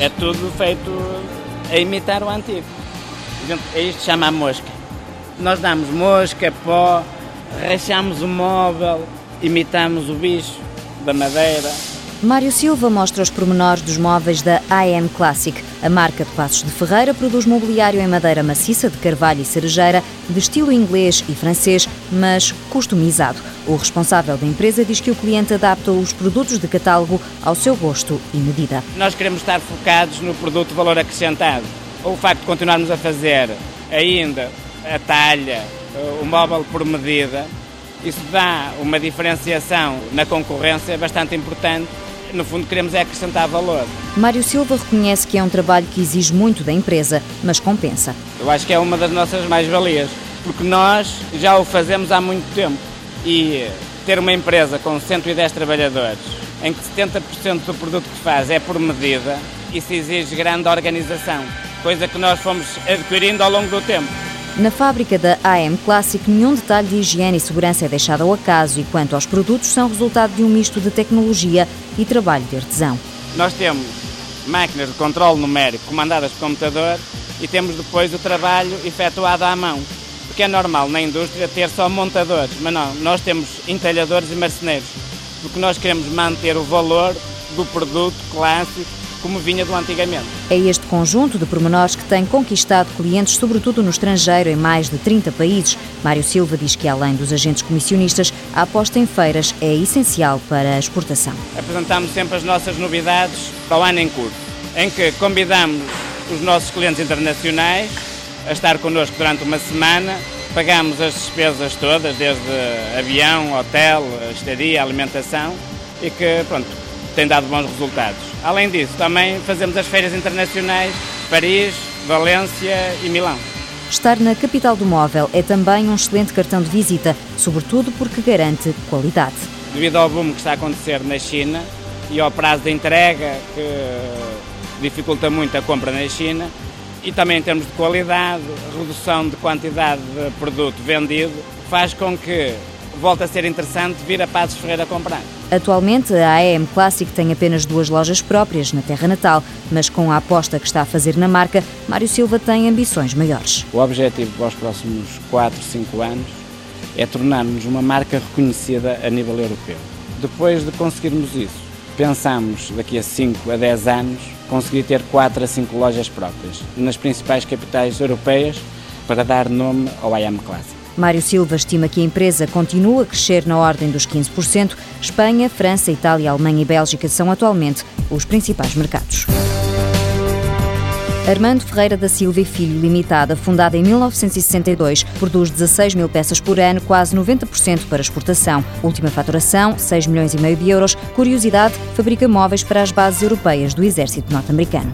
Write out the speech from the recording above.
É tudo feito a imitar o antigo. É isto chama a mosca. Nós damos mosca, pó, rachamos o móvel, imitamos o bicho da madeira. Mário Silva mostra os pormenores dos móveis da AM Classic. A marca de Passos de Ferreira produz mobiliário em madeira maciça de carvalho e cerejeira, de estilo inglês e francês, mas customizado. O responsável da empresa diz que o cliente adapta os produtos de catálogo ao seu gosto e medida. Nós queremos estar focados no produto valor acrescentado. O facto de continuarmos a fazer ainda a talha, o móvel por medida, isso dá uma diferenciação na concorrência bastante importante no fundo, queremos é acrescentar valor. Mário Silva reconhece que é um trabalho que exige muito da empresa, mas compensa. Eu acho que é uma das nossas mais-valias, porque nós já o fazemos há muito tempo e ter uma empresa com 110 trabalhadores, em que 70% do produto que faz é por medida, isso exige grande organização, coisa que nós fomos adquirindo ao longo do tempo. Na fábrica da AM Classic, nenhum detalhe de higiene e segurança é deixado ao acaso e quanto aos produtos, são resultado de um misto de tecnologia e trabalho de artesão. Nós temos máquinas de controle numérico comandadas por computador e temos depois o trabalho efetuado à mão. Porque é normal na indústria ter só montadores, mas não, nós temos entalhadores e marceneiros, porque nós queremos manter o valor do produto clássico como vinha do antigamente. É este conjunto de pormenores que tem conquistado clientes, sobretudo no estrangeiro, em mais de 30 países. Mário Silva diz que, além dos agentes comissionistas, a aposta em feiras é essencial para a exportação. Apresentamos sempre as nossas novidades para o ano em curso, em que convidamos os nossos clientes internacionais a estar connosco durante uma semana. Pagamos as despesas todas, desde avião, hotel, estadia, alimentação, e que, pronto, tem dado bons resultados. Além disso, também fazemos as feiras internacionais Paris, Valência e Milão. Estar na capital do móvel é também um excelente cartão de visita, sobretudo porque garante qualidade. Devido ao boom que está a acontecer na China e ao prazo de entrega que dificulta muito a compra na China, e também em termos de qualidade, redução de quantidade de produto vendido, faz com que volta a ser interessante vir a Passos Ferreira comprar. Atualmente, a AM Classic tem apenas duas lojas próprias na terra natal, mas com a aposta que está a fazer na marca, Mário Silva tem ambições maiores. O objetivo para os próximos 4, 5 anos é tornarmos uma marca reconhecida a nível europeu. Depois de conseguirmos isso, pensamos daqui a 5 a 10 anos conseguir ter 4 a 5 lojas próprias nas principais capitais europeias para dar nome ao AM Classic. Mário Silva estima que a empresa continua a crescer na ordem dos 15%. Espanha, França, Itália, Alemanha e Bélgica são atualmente os principais mercados. Armando Ferreira da Silva e Filho Limitada, fundada em 1962, produz 16 mil peças por ano, quase 90% para exportação. Última faturação, 6 milhões e meio de euros. Curiosidade, fabrica móveis para as bases europeias do exército norte-americano.